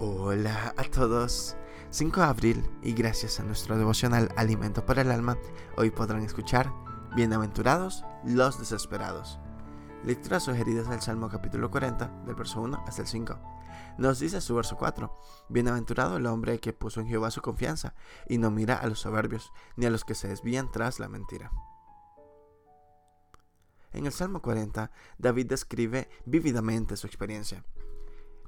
Hola a todos. 5 de abril y gracias a nuestro devocional Alimento para el Alma, hoy podrán escuchar Bienaventurados los desesperados. Lecturas sugeridas del Salmo capítulo 40, del verso 1 hasta el 5. Nos dice su verso 4, Bienaventurado el hombre que puso en Jehová su confianza y no mira a los soberbios ni a los que se desvían tras la mentira. En el Salmo 40, David describe vívidamente su experiencia.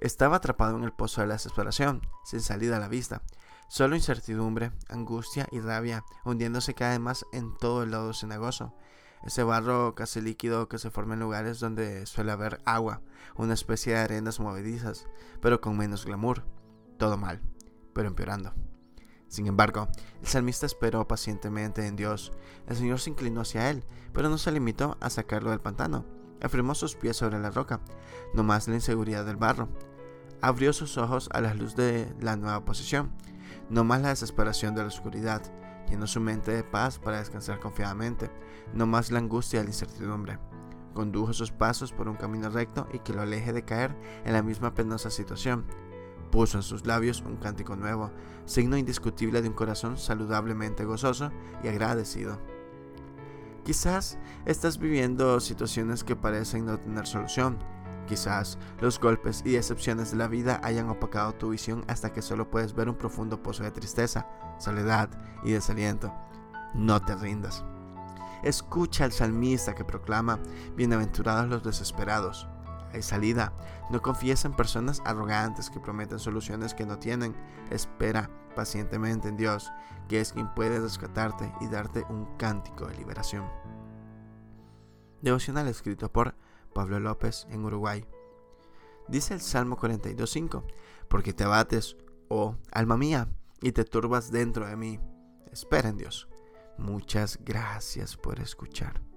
Estaba atrapado en el pozo de la desesperación, sin salida a la vista. Solo incertidumbre, angustia y rabia, hundiéndose cada vez más en todo el lodo cenagoso. Ese barro casi líquido que se forma en lugares donde suele haber agua, una especie de arenas movedizas, pero con menos glamour. Todo mal, pero empeorando. Sin embargo, el salmista esperó pacientemente en Dios. El Señor se inclinó hacia él, pero no se limitó a sacarlo del pantano. Afirmó sus pies sobre la roca, no más la inseguridad del barro abrió sus ojos a la luz de la nueva posición, no más la desesperación de la oscuridad, llenó su mente de paz para descansar confiadamente, no más la angustia de la incertidumbre. Condujo sus pasos por un camino recto y que lo aleje de caer en la misma penosa situación. Puso en sus labios un cántico nuevo, signo indiscutible de un corazón saludablemente gozoso y agradecido. Quizás estás viviendo situaciones que parecen no tener solución, Quizás los golpes y decepciones de la vida hayan opacado tu visión hasta que solo puedes ver un profundo pozo de tristeza, soledad y desaliento. No te rindas. Escucha al salmista que proclama, bienaventurados los desesperados. Hay salida. No confíes en personas arrogantes que prometen soluciones que no tienen. Espera pacientemente en Dios, que es quien puede rescatarte y darte un cántico de liberación. Devocional escrito por Pablo López en Uruguay. Dice el Salmo 42.5, porque te abates, oh alma mía, y te turbas dentro de mí. Espera en Dios. Muchas gracias por escuchar.